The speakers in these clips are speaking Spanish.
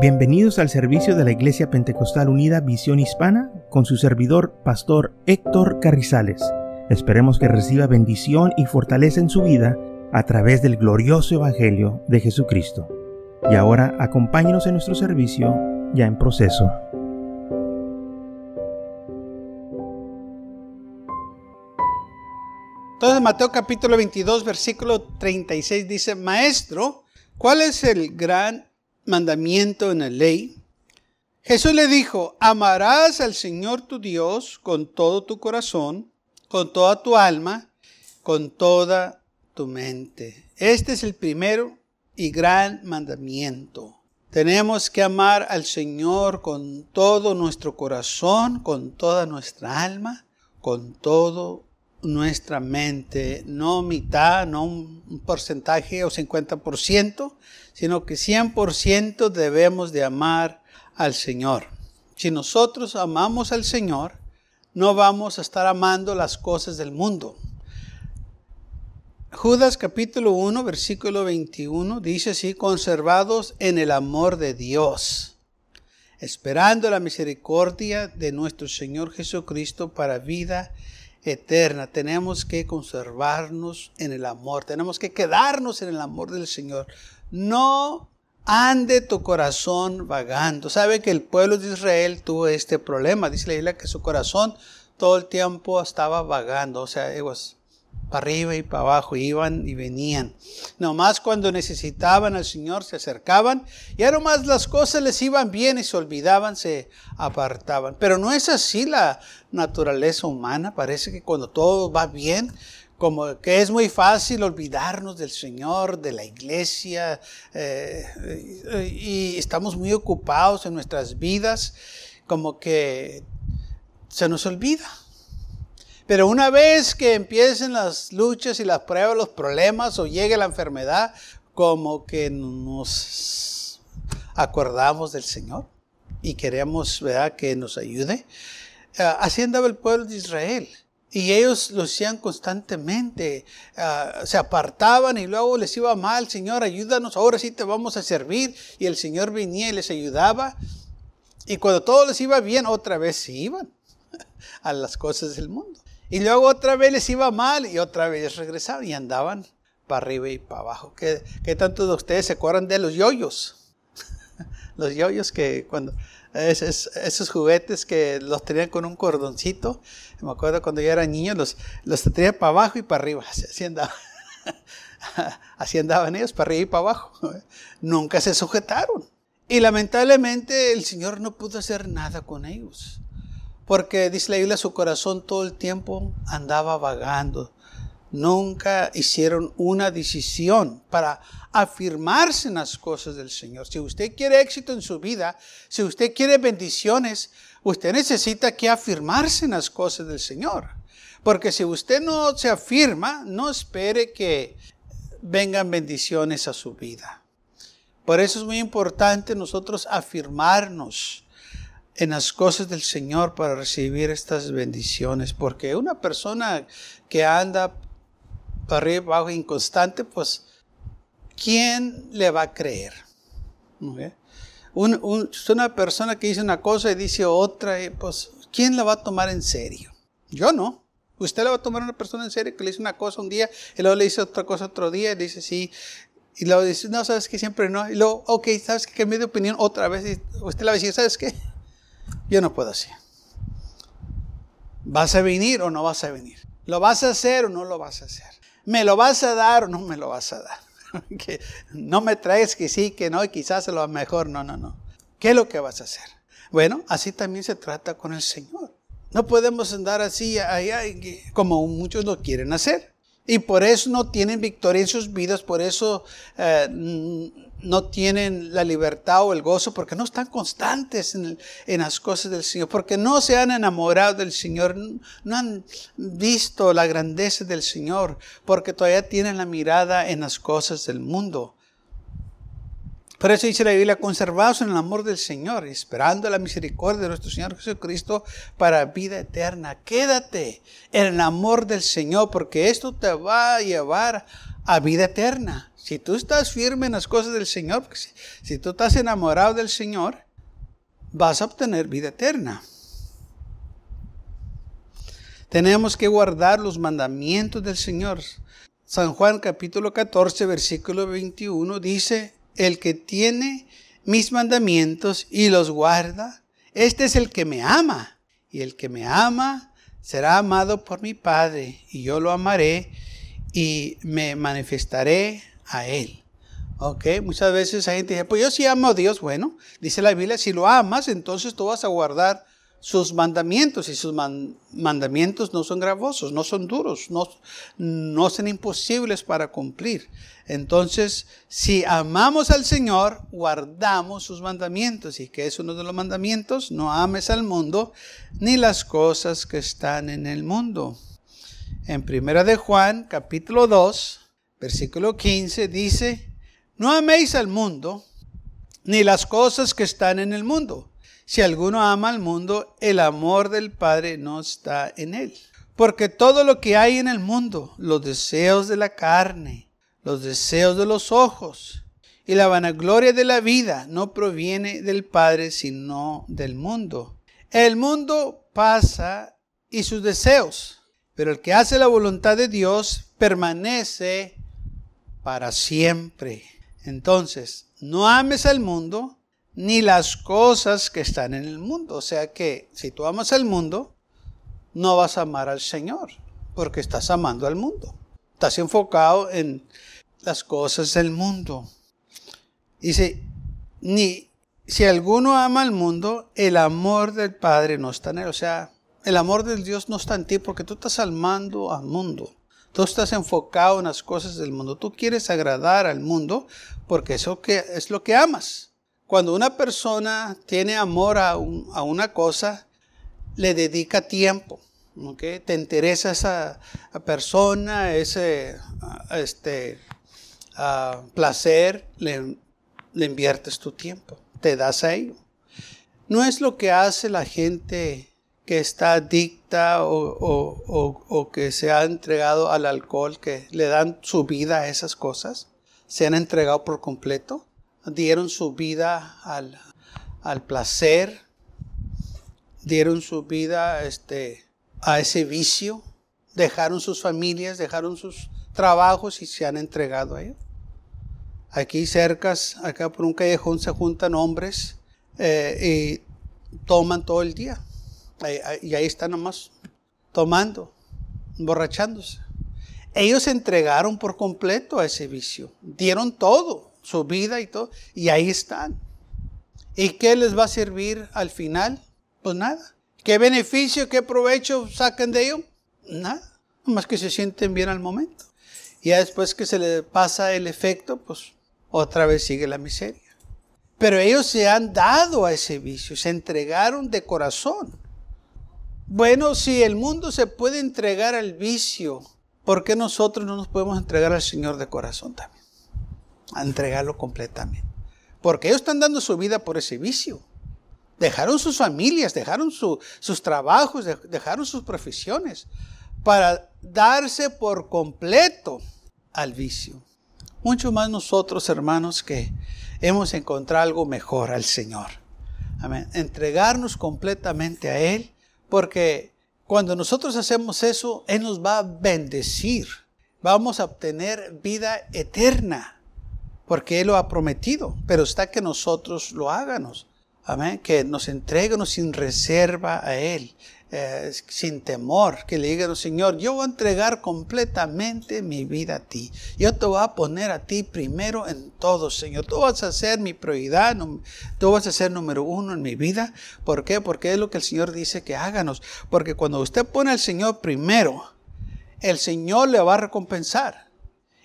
Bienvenidos al servicio de la Iglesia Pentecostal Unida Visión Hispana con su servidor, Pastor Héctor Carrizales. Esperemos que reciba bendición y fortaleza en su vida a través del glorioso Evangelio de Jesucristo. Y ahora acompáñenos en nuestro servicio ya en proceso. Entonces Mateo capítulo 22 versículo 36 dice, Maestro, ¿cuál es el gran mandamiento en la ley, Jesús le dijo, amarás al Señor tu Dios con todo tu corazón, con toda tu alma, con toda tu mente. Este es el primero y gran mandamiento. Tenemos que amar al Señor con todo nuestro corazón, con toda nuestra alma, con todo nuestra mente, no mitad, no un porcentaje o 50%, sino que 100% debemos de amar al Señor. Si nosotros amamos al Señor, no vamos a estar amando las cosas del mundo. Judas capítulo 1, versículo 21 dice así, conservados en el amor de Dios, esperando la misericordia de nuestro Señor Jesucristo para vida. Tenemos que conservarnos en el amor, tenemos que quedarnos en el amor del Señor. No ande tu corazón vagando. Sabe que el pueblo de Israel tuvo este problema. Dice la Biblia que su corazón todo el tiempo estaba vagando. O sea, ellos para arriba y para abajo, iban y venían. Nomás cuando necesitaban al Señor se acercaban y ahora más las cosas les iban bien y se olvidaban, se apartaban. Pero no es así la naturaleza humana. Parece que cuando todo va bien, como que es muy fácil olvidarnos del Señor, de la iglesia, eh, y estamos muy ocupados en nuestras vidas, como que se nos olvida. Pero una vez que empiecen las luchas y las pruebas, los problemas o llegue la enfermedad, como que nos acordamos del Señor y queremos ¿verdad? que nos ayude. Uh, así andaba el pueblo de Israel. Y ellos lo hacían constantemente. Uh, se apartaban y luego les iba mal. Señor, ayúdanos, ahora sí te vamos a servir. Y el Señor venía y les ayudaba. Y cuando todo les iba bien, otra vez se iban a las cosas del mundo. Y luego otra vez les iba mal y otra vez regresaban y andaban para arriba y para abajo. ¿Qué, qué tantos de ustedes se acuerdan de los yoyos? los yoyos que cuando... Esos, esos, juguetes que los tenían con un cordoncito. Me acuerdo cuando yo era niño, los, los tenían para abajo y para arriba. Así andaban. Así andaban ellos, para arriba y para abajo. Nunca se sujetaron. Y lamentablemente el Señor no pudo hacer nada con ellos. Porque dice la Biblia, su corazón todo el tiempo andaba vagando. Nunca hicieron una decisión para afirmarse en las cosas del Señor. Si usted quiere éxito en su vida, si usted quiere bendiciones, usted necesita que afirmarse en las cosas del Señor. Porque si usted no se afirma, no espere que vengan bendiciones a su vida. Por eso es muy importante nosotros afirmarnos en las cosas del Señor para recibir estas bendiciones. Porque una persona que anda arriba abajo inconstante, pues, ¿quién le va a creer? una persona que dice una cosa y dice otra, pues, ¿quién la va a tomar en serio? Yo no. Usted le va a tomar a una persona en serio que le dice una cosa un día y luego le dice otra cosa otro día y dice sí. Y luego dice, no, sabes que siempre no. Y luego, ok, sabes que cambié de opinión otra vez. Y usted le va a decir, ¿sabes qué? Yo no puedo así. ¿Vas a venir o no vas a venir? ¿Lo vas a hacer o no lo vas a hacer? ¿Me lo vas a dar o no me lo vas a dar? no me traes que sí, que no, y quizás a lo mejor, no, no, no. ¿Qué es lo que vas a hacer? Bueno, así también se trata con el Señor. No podemos andar así allá como muchos lo quieren hacer. Y por eso no tienen victoria en sus vidas, por eso eh, no tienen la libertad o el gozo, porque no están constantes en, en, las cosas del Señor, porque no se han enamorado del Señor, no han visto la grandeza del Señor, porque todavía tienen la mirada en las cosas del mundo. Por eso dice la Biblia, conservados en el amor del Señor, esperando la misericordia de nuestro Señor Jesucristo para vida eterna. Quédate en el amor del Señor, porque esto te va a llevar a vida eterna. Si tú estás firme en las cosas del Señor, si, si tú estás enamorado del Señor, vas a obtener vida eterna. Tenemos que guardar los mandamientos del Señor. San Juan capítulo 14, versículo 21 dice, el que tiene mis mandamientos y los guarda, este es el que me ama. Y el que me ama será amado por mi Padre, y yo lo amaré y me manifestaré a él. Ok, muchas veces hay gente dice, pues yo sí amo a Dios. Bueno, dice la Biblia, si lo amas, entonces tú vas a guardar sus mandamientos y sus mandamientos no son gravosos, no son duros, no, no son imposibles para cumplir. Entonces, si amamos al Señor, guardamos sus mandamientos. ¿Y que es uno de los mandamientos? No ames al mundo ni las cosas que están en el mundo. En Primera de Juan, capítulo 2, versículo 15, dice, no améis al mundo ni las cosas que están en el mundo. Si alguno ama al mundo, el amor del Padre no está en él. Porque todo lo que hay en el mundo, los deseos de la carne, los deseos de los ojos y la vanagloria de la vida, no proviene del Padre, sino del mundo. El mundo pasa y sus deseos, pero el que hace la voluntad de Dios permanece para siempre. Entonces, no ames al mundo, ni las cosas que están en el mundo. O sea que si tú amas al mundo, no vas a amar al Señor, porque estás amando al mundo. Estás enfocado en las cosas del mundo. Dice, ni si alguno ama al mundo, el amor del Padre no está en él. O sea, el amor del Dios no está en ti porque tú estás amando al mundo. Tú estás enfocado en las cosas del mundo. Tú quieres agradar al mundo porque eso que es lo que amas. Cuando una persona tiene amor a, una cosa, le dedica tiempo. Te interesa esa persona, ese este, placer, le, inviertes tu tiempo, te das a ello. No es lo que hace la gente que está adicta o, que se ha entregado al alcohol, que le dan su vida a esas cosas, se han entregado por completo dieron su vida al, placer, dieron su vida este, a ese vicio, dejaron sus familias, dejaron sus trabajos y se han entregado a ello. Aquí cerca, acá por un callejón se juntan hombres eh, y toman todo el día. Y ahí están nomás tomando, emborrachándose. Ellos se entregaron por completo a ese vicio, dieron todo su vida y todo, y ahí están. ¿Y qué les va a servir al final? Pues nada. ¿Qué beneficio, qué provecho sacan de ello? Nada. Más que se sienten bien al momento. Y ya después que se les pasa el efecto, pues otra vez sigue la miseria. Pero ellos se han dado a ese vicio, se entregaron de corazón. Bueno, si el mundo se puede entregar al vicio, ¿por qué nosotros no nos podemos entregar al Señor de corazón también? A entregarlo completamente. Porque ellos están dando su vida por ese vicio. Dejaron sus familias, dejaron sus trabajos, dejaron sus profesiones para darse por completo al vicio. Mucho más nosotros, hermanos, que hemos encontrado algo mejor al Señor. Amén. Entregarnos completamente a Él, porque cuando nosotros hacemos eso, Él nos va a bendecir. Vamos a obtener vida eterna porque Él lo ha prometido, pero está que nosotros lo háganos. Amén. Que nos entreguemos sin reserva a Él, eh, sin temor, que le digan, Señor, yo voy a entregar completamente mi vida a ti. Yo te voy a poner a ti primero en todo, Señor. Tú vas a ser mi prioridad, tú vas a ser número uno en mi vida. ¿Por qué? Porque es lo que el Señor dice que háganos. Porque cuando usted pone al Señor primero, el Señor le va a recompensar.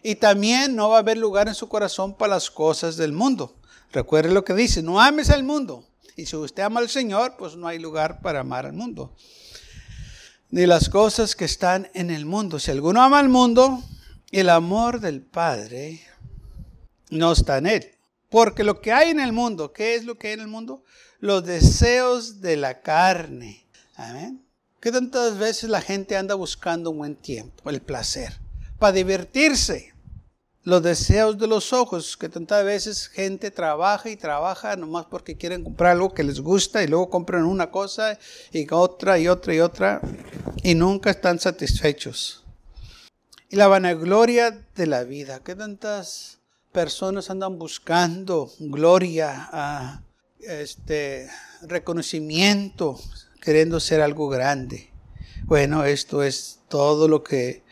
Y también no va a haber lugar en su corazón para las cosas del mundo. Recuerde lo que dice, no ames al mundo. Y si usted ama al Señor, pues no hay lugar para amar al mundo. Ni las cosas que están en el mundo. Si alguno ama al mundo, el amor del Padre no está en él. Porque lo que hay en el mundo, ¿qué es lo que hay en el mundo? Los deseos de la carne. Amén. ¿Qué tantas veces la gente anda buscando un buen tiempo, el placer, para divertirse? Los deseos de los ojos, que tantas veces gente trabaja y trabaja nomás porque quieren comprar algo que les gusta y luego compran una cosa y otra y otra y otra y nunca están satisfechos. Y la vanagloria de la vida, que tantas personas andan buscando gloria, este, reconocimiento, queriendo ser algo grande. Bueno, esto es todo lo que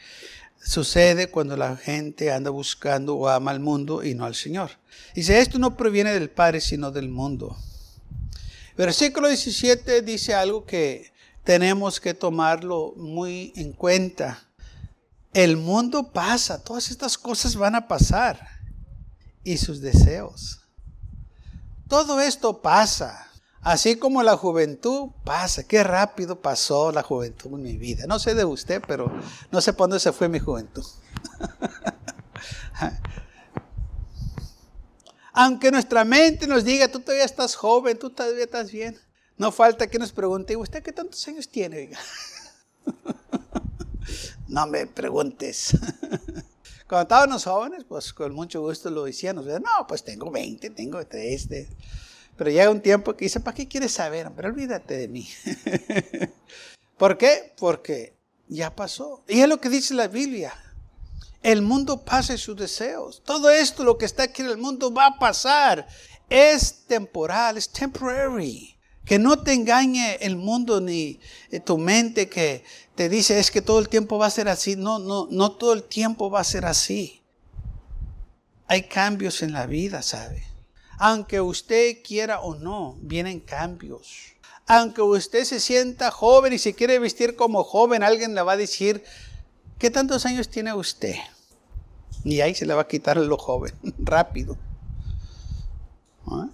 sucede cuando la gente anda buscando o ama al mundo y no al Señor. Dice, esto no proviene del Padre, sino del mundo. Versículo 17 dice algo que tenemos que tomarlo muy en cuenta. El mundo pasa, todas estas cosas van a pasar y sus deseos. Todo esto pasa. Así como la juventud pasa, qué rápido pasó la juventud en mi vida. No sé de usted, pero no sé dónde se fue mi juventud. Aunque nuestra mente nos diga, tú todavía estás joven, tú todavía estás bien. No falta que nos pregunte, ¿usted qué tantos años tiene? no me preguntes. Cuando estábamos jóvenes, pues con mucho gusto lo decíamos. No, pues tengo 20, tengo 3. Pero llega un tiempo que dice, ¿para qué quieres saber? Pero olvídate de mí. ¿Por qué? Porque ya pasó. Y es lo que dice la Biblia. El mundo pasa sus deseos. Todo esto, lo que está aquí en el mundo, va a pasar. Es temporal, es temporary. Que no te engañe el mundo ni eh, tu mente que te dice es que todo el tiempo va a ser así. No, no, no todo el tiempo va a ser así. Hay cambios en la vida, ¿sabe? Aunque usted quiera o no, vienen cambios. Aunque usted se sienta joven y se quiere vestir como joven, alguien le va a decir, ¿qué tantos años tiene usted? Y ahí se le va a quitar lo joven, rápido. ¿Ah?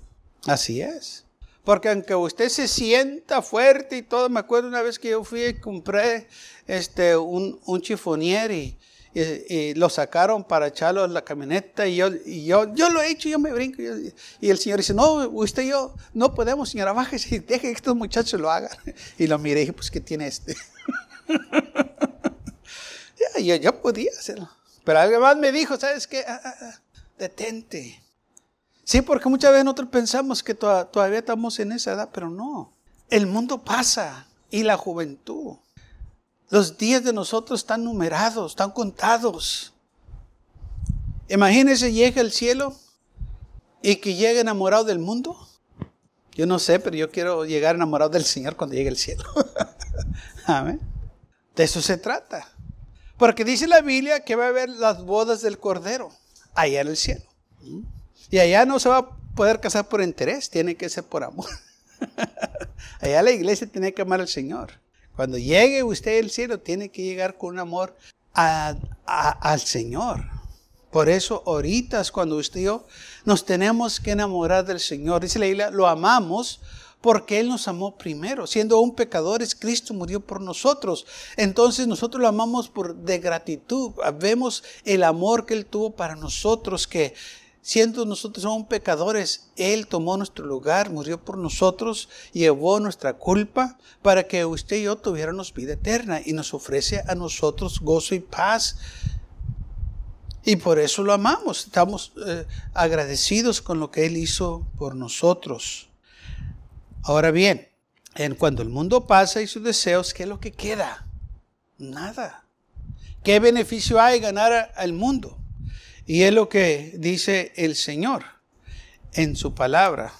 Así es. Porque aunque usted se sienta fuerte y todo, me acuerdo una vez que yo fui y compré este, un, un lo sacaron para echarlo en la camioneta y yo, y yo, yo lo he hecho, yo me brinco. y el señor dice, no, usted y yo no podemos, señora, bájese y deje que estos muchachos lo hagan. Y lo miré y dije, pues, ¿qué tiene este? yo, yo, podía hacerlo. Pero alguien más me dijo, ¿sabes qué? Ah, ah, ah, detente. Sí, porque muchas veces nosotros pensamos que todavía estamos en esa edad, pero no. El mundo pasa y la juventud. Los días de nosotros están numerados, están contados. Imagínese, llega al cielo y que llegue enamorado del mundo. Yo no sé, pero yo quiero llegar enamorado del Señor cuando llegue al cielo. Amén. De eso se trata. Porque dice la Biblia que va a haber las bodas del Cordero allá en el cielo. Y allá no se va a poder casar por interés, tiene que ser por amor. allá la iglesia tiene que amar al Señor. Cuando llegue usted al cielo, tiene que llegar con un amor al Señor. Por eso, ahorita cuando usted y yo nos tenemos que enamorar del Señor. Dice la lo amamos porque Él nos amó primero. Siendo aún pecadores, Cristo murió por nosotros. Entonces nosotros lo amamos por de gratitud. Vemos el amor que Él tuvo para nosotros, que siendo nosotros aún pecadores, Él tomó nuestro lugar, murió por nosotros, llevó nuestra culpa para que usted y yo tuviéramos vida eterna y nos ofrece a nosotros gozo y paz. Y por eso lo amamos, estamos eh, agradecidos con lo que Él hizo por nosotros. Ahora bien, en cuando el mundo pasa y sus deseos, ¿qué es lo que queda? Nada. ¿Qué beneficio hay ganar al mundo? Y es lo que dice el Señor en su palabra.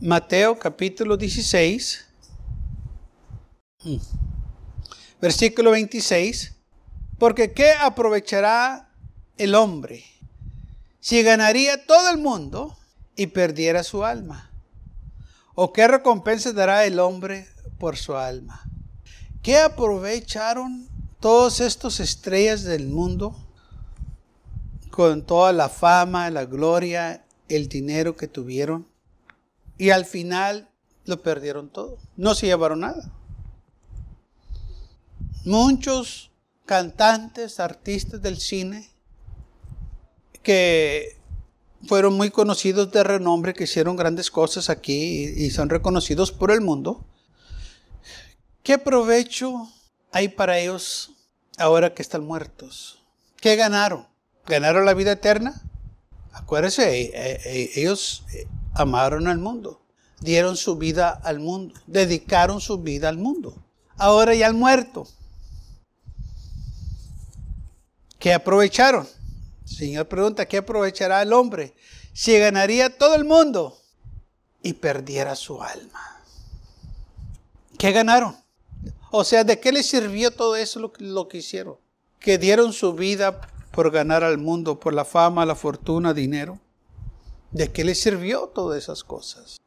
Mateo capítulo 16, mm, versículo 26. Porque ¿qué aprovechará el hombre si ganaría todo el mundo y perdiera su alma? ¿O qué recompensa dará el hombre por su alma? ¿Qué aprovecharon todos estos estrellas del mundo? Con toda la fama, la gloria, el dinero que tuvieron. Y al final lo perdieron todo. No se llevaron nada. Muchos cantantes, artistas del cine, que fueron muy conocidos de renombre, que hicieron grandes cosas aquí y, son reconocidos por el mundo. ¿Qué provecho hay para ellos ahora que están muertos? ¿Qué ganaron? ¿Ganaron la vida eterna? Acuérdense, eh, eh, ellos eh, amaron al mundo, dieron su vida al mundo, dedicaron su vida al mundo. Ahora ya han muerto. ¿Qué aprovecharon? El Señor pregunta, ¿qué aprovechará el hombre si ganaría todo el mundo y perdiera su alma? ¿Qué ganaron? O sea, ¿de qué les sirvió todo eso lo que hicieron? Que dieron su vida por ganar al mundo, por la fama, la fortuna, dinero. ¿De qué les sirvió todas esas cosas?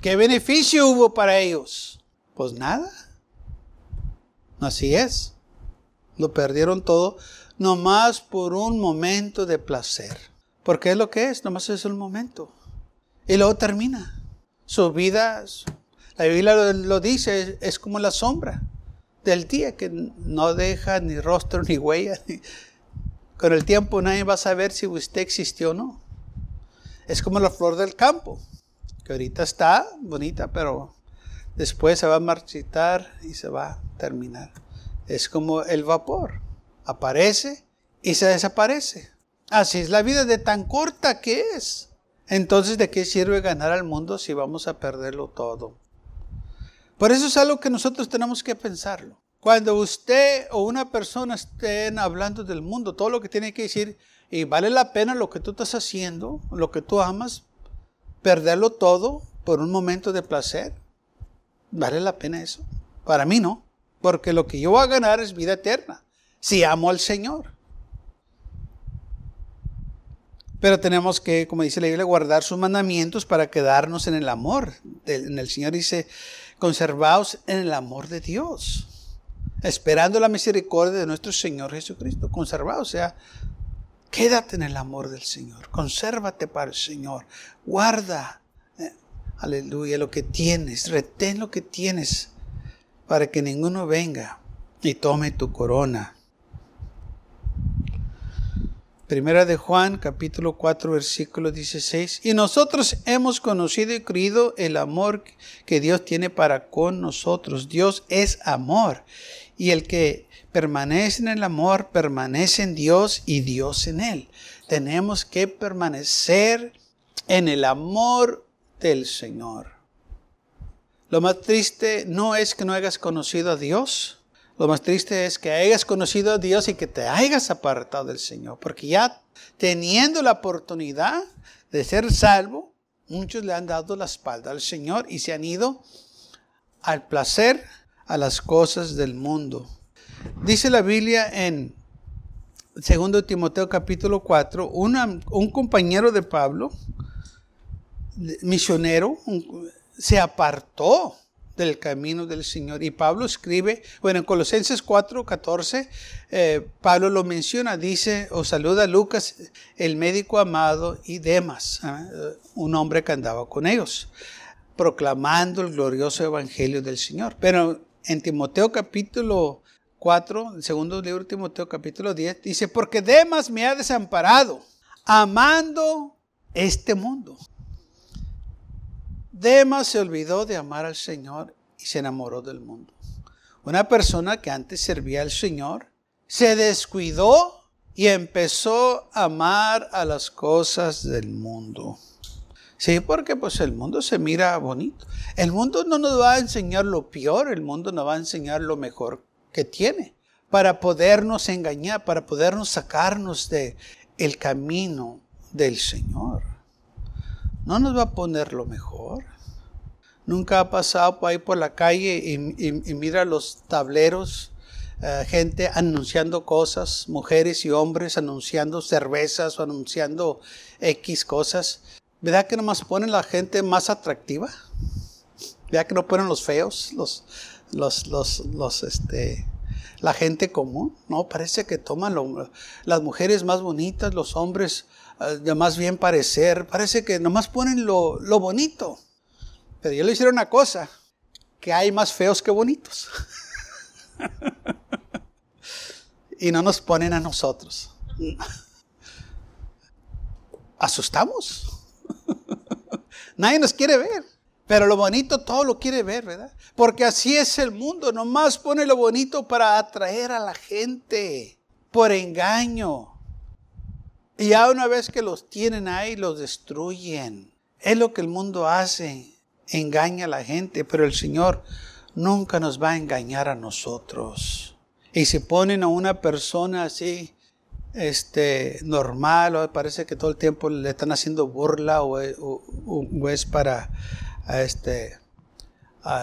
¿Qué beneficio hubo para ellos? Pues nada. Así es. Lo perdieron todo nomás por un momento de placer. Porque es lo que es, nomás es un momento. Y luego termina. Su vida, la Biblia lo, dice, es, como la sombra del día que no deja ni rostro ni huella. Con el tiempo nadie va a saber si usted existió o no. Es como la flor del campo, que ahorita está bonita, pero después se va a marchitar y se va a terminar. Es como el vapor aparece y se desaparece. Así es la vida de tan corta que es. Entonces, ¿de qué sirve ganar al mundo si vamos a perderlo todo? Por eso es algo que nosotros tenemos que pensarlo. Cuando usted o una persona estén hablando del mundo, todo lo que tiene que decir, y vale la pena lo que tú estás haciendo, lo que tú amas, perderlo todo por un momento de placer, ¿vale la pena eso? Para mí no, porque lo que yo voy a ganar es vida eterna si amo al Señor. Pero tenemos que, como dice la Biblia, guardar sus mandamientos para quedarnos en el amor. En el Señor dice, conservaos en el amor de Dios, esperando la misericordia de nuestro Señor Jesucristo. Conservaos, o sea, quédate en el amor del Señor, consérvate para el Señor, guarda, eh, aleluya, lo que tienes, retén lo que tienes, para que ninguno venga y tome tu corona. Primera de Juan, capítulo 4, versículo 16. Y nosotros hemos conocido y creído el amor que Dios tiene para con nosotros. Dios es amor. Y el que permanece en el amor, permanece en Dios y Dios en él. Tenemos que permanecer en el amor del Señor. Lo más triste no es que no hayas conocido a Dios, lo más triste es que hayas conocido a Dios y que te hayas apartado del Señor. Porque ya teniendo la oportunidad de ser salvo, muchos le han dado la espalda al Señor y se han ido al placer, a las cosas del mundo. Dice la Biblia en 2 Timoteo capítulo 4, un compañero de Pablo, misionero, se apartó del camino del Señor. Y Pablo escribe, bueno, en Colosenses 4, 14, eh, Pablo lo menciona, dice, o saluda a Lucas, el médico amado, y Demas, ¿ah? un hombre que andaba con ellos, proclamando el glorioso evangelio del Señor. Pero en Timoteo capítulo 4, el segundo libro de Timoteo capítulo 10, dice, porque Demas me ha desamparado, amando este mundo. Demas se olvidó de amar al Señor y se enamoró del mundo. Una persona que antes servía al Señor se descuidó y empezó a amar a las cosas del mundo. Sí, porque pues el mundo se mira bonito. El mundo no nos va a enseñar lo peor, el mundo nos va a enseñar lo mejor que tiene para podernos engañar, para podernos sacarnos de el camino del Señor. No nos va a poner lo mejor. Nunca ha pasado por ahí por la calle y, mira los tableros, eh, gente anunciando cosas, mujeres y hombres anunciando cervezas o anunciando X cosas. ¿Verdad que nomás ponen la gente más atractiva? ¿Verdad que no ponen los feos, los, los, los, este, la gente común? No, parece que toman las mujeres más bonitas, los hombres eh, de más bien parecer. Parece que nomás ponen lo, lo bonito. Pero yo le hicieron una cosa, que hay más feos que bonitos. y no nos ponen a nosotros. asustamos. Nadie nos quiere ver. Pero lo bonito todo lo quiere ver, ¿verdad? Porque así es el mundo. Nomás pone lo bonito para atraer a la gente. Por engaño. Y ya una vez que los tienen ahí, los destruyen. Es lo que el mundo hace. Engaña a la gente. Pero el Señor nunca nos va a engañar a nosotros. Y si ponen a una persona así, este, normal, o parece que todo el tiempo le están haciendo burla o, es para este,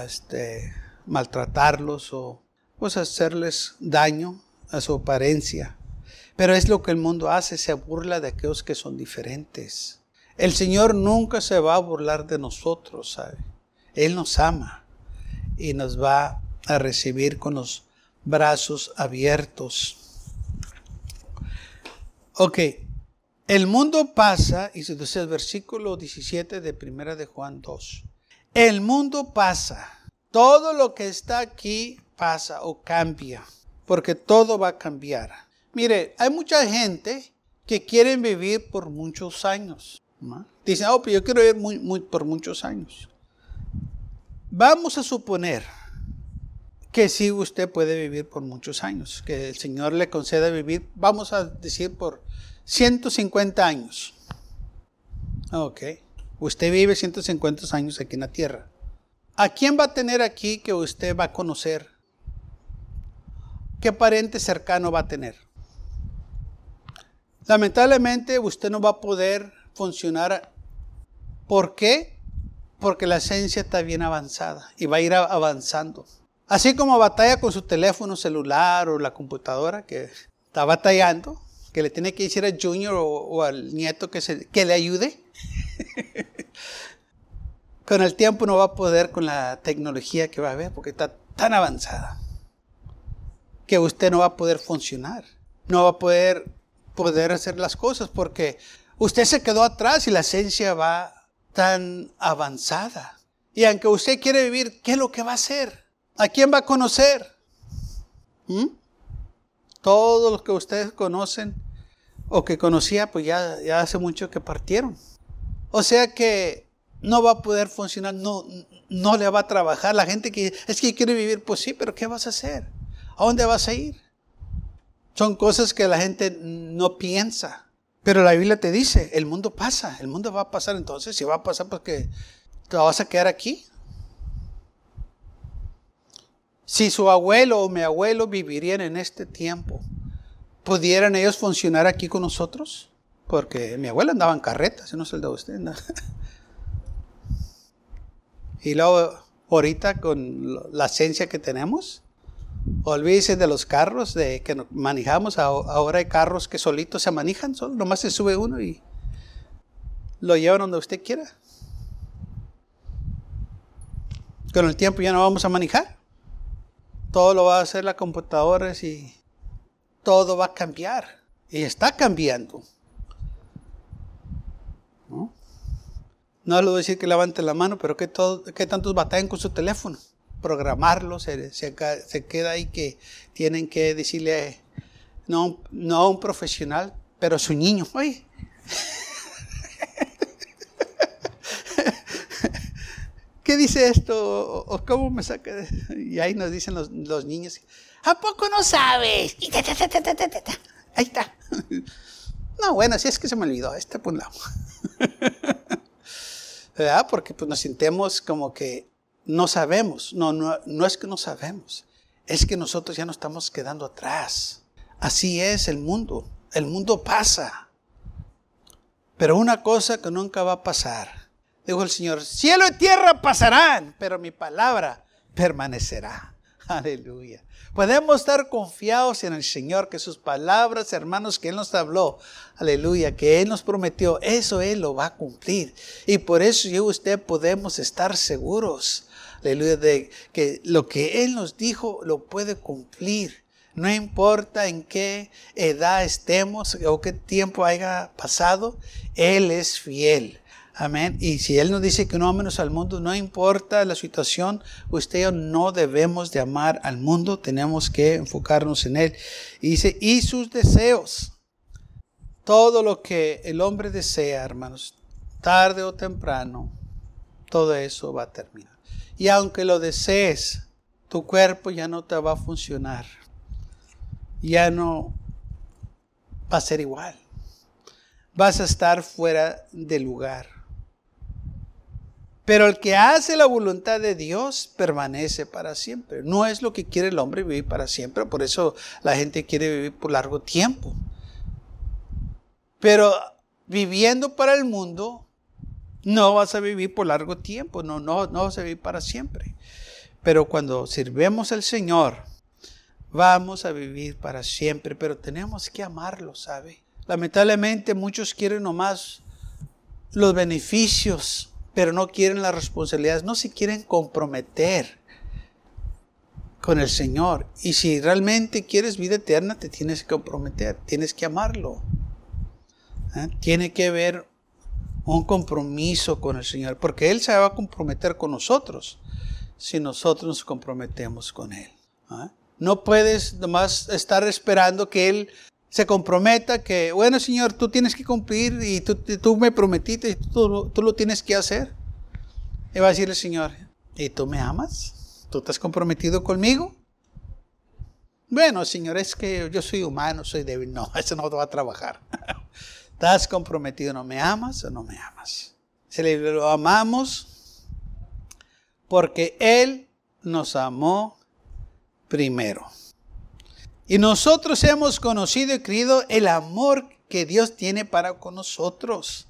este, maltratarlos o pues hacerles daño a su apariencia. Pero es lo que el mundo hace, se burla de aquellos que son diferentes. El Señor nunca se va a burlar de nosotros, ¿sabe? Él nos ama y nos va a recibir con los brazos abiertos. Ok, el mundo pasa, y dice el versículo 17 de Primera de Juan 2. El mundo pasa, todo lo que está aquí pasa o cambia, porque todo va a cambiar. Mire, hay mucha gente que quiere vivir por muchos años. Dicen, oh, pero yo quiero vivir por muchos años. Vamos a suponer que sí usted puede vivir por muchos años, que el Señor le conceda vivir, vamos a decir, por 150 años. Ok, usted vive 150 años aquí en la tierra. ¿A quién va a tener aquí que usted va a conocer? ¿Qué pariente cercano va a tener? Lamentablemente usted no va a poder funcionar. ¿Por qué? Porque la esencia está bien avanzada y va a ir avanzando. Así como batalla con su teléfono celular o la computadora que está batallando, que le tiene que decir al Junior o, al nieto que le ayude. con el tiempo no va a poder con la tecnología que va a haber porque está tan avanzada que usted no va a poder funcionar. No va a poder, poder hacer las cosas porque usted se quedó atrás y la esencia va tan avanzada. Y aunque usted quiere vivir, ¿qué es lo que va a hacer? ¿A quién va a conocer? ¿Mm? Todos los que ustedes conocen o que conocía, pues ya, ya hace mucho que partieron. O sea que no va a poder funcionar, no, no le va a trabajar. La gente que es que quiere vivir, pues sí, pero ¿qué vas a hacer? ¿A dónde vas a ir? Son cosas que la gente no piensa. Pero la Biblia te dice, el mundo pasa, el mundo va a pasar entonces, si va a pasar porque te vas a quedar aquí. Si su abuelo o mi abuelo vivirían en este tiempo, ¿pudieran ellos funcionar aquí con nosotros? Porque mi abuelo andaba en carretas, no es el de usted. Y luego, ahorita con la esencia que tenemos, olvídese de los carros de que manejamos. Ahora hay carros que solitos se manejan, solo, nomás se sube uno y lo llevan donde usted quiera. Con el tiempo ya no vamos a manejar todo lo va a hacer la computadora y todo va a cambiar. Y está cambiando. ¿No? No le voy a decir que levante la mano, pero que, tantos batallan con su teléfono. Programarlo, se, queda ahí que tienen que decirle, no, no a un profesional, pero a su niño. Oye, ¿qué dice esto? ¿O cómo me saca? Y ahí nos dicen los, niños, ¿a poco no sabes? Ahí está. No, bueno, si es que se me olvidó, este por lado. ¿Verdad? Porque pues nos sintemos como que no sabemos. No, no, no es que no sabemos. Es que nosotros ya nos estamos quedando atrás. Así es el mundo. El mundo pasa. Pero una cosa que nunca va a pasar Dijo el Señor, cielo y tierra pasarán, pero mi palabra permanecerá. Aleluya. Podemos estar confiados en el Señor, que sus palabras, hermanos, que Él nos habló, aleluya, que Él nos prometió, eso Él lo va a cumplir. Y por eso yo y usted podemos estar seguros, aleluya, de que lo que Él nos dijo lo puede cumplir. No importa en qué edad estemos o qué tiempo haya pasado, Él es fiel. Amén. Y si Él nos dice que no amemos al mundo, no importa la situación, usted yo no debemos de amar al mundo, tenemos que enfocarnos en Él. Y dice, y sus deseos. todo lo que el hombre desea, hermanos, tarde o temprano, todo eso va a terminar. Y aunque lo desees, tu cuerpo ya no te va a funcionar. Ya no va a ser igual. Vas a estar fuera de lugar. Pero el que hace la voluntad de Dios permanece para siempre. No es lo que quiere el hombre vivir para siempre. Por eso la gente quiere vivir por largo tiempo. Pero viviendo para el mundo, no vas a vivir por largo tiempo. No, no, no vas a vivir para siempre. Pero cuando sirvemos al Señor, vamos a vivir para siempre. Pero tenemos que amarlo, ¿sabe? Lamentablemente muchos quieren nomás los beneficios pero no quieren las responsabilidades, no se quieren comprometer con el Señor. Y si realmente quieres vida eterna, te tienes que comprometer, tienes que amarlo. ¿eh? Tiene que haber un compromiso con el Señor, porque Él se va a comprometer con nosotros si nosotros nos comprometemos con Él. ¿eh? No puedes nomás estar esperando que Él se comprometa que, bueno Señor, tú tienes que cumplir y tú, tú me prometiste y tú, tú, lo tienes que hacer. Y va a decir el Señor, ¿y tú me amas? ¿Tú has comprometido conmigo? Bueno, Señor, es que yo soy humano, soy débil. No, eso no va a trabajar. ¿Estás comprometido? ¿No me amas o no me amas? Si le lo amamos porque Él nos amó primero. Y nosotros hemos conocido y creído el amor que Dios tiene para con nosotros.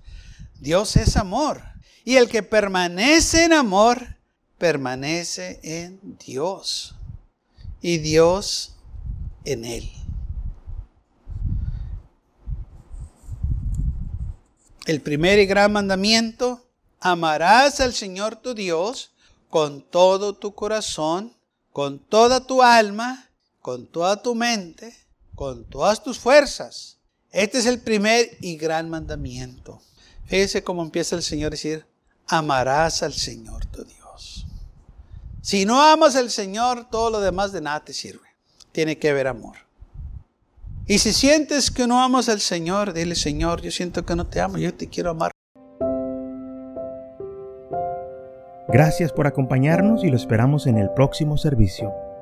Dios es amor. Y el que permanece en amor, permanece en Dios. Y Dios en él. El primer y gran mandamiento, amarás al Señor tu Dios con todo tu corazón, con toda tu alma con toda tu mente, con todas tus fuerzas. Este es el primer y gran mandamiento. Fíjese cómo empieza el Señor a decir, amarás al Señor tu Dios. Si no amas al Señor, todo lo demás de nada te sirve. Tiene que haber amor. Y si sientes que no amas al Señor, dile, Señor, yo siento que no te amo, yo te quiero amar. Gracias por acompañarnos y lo esperamos en el próximo servicio.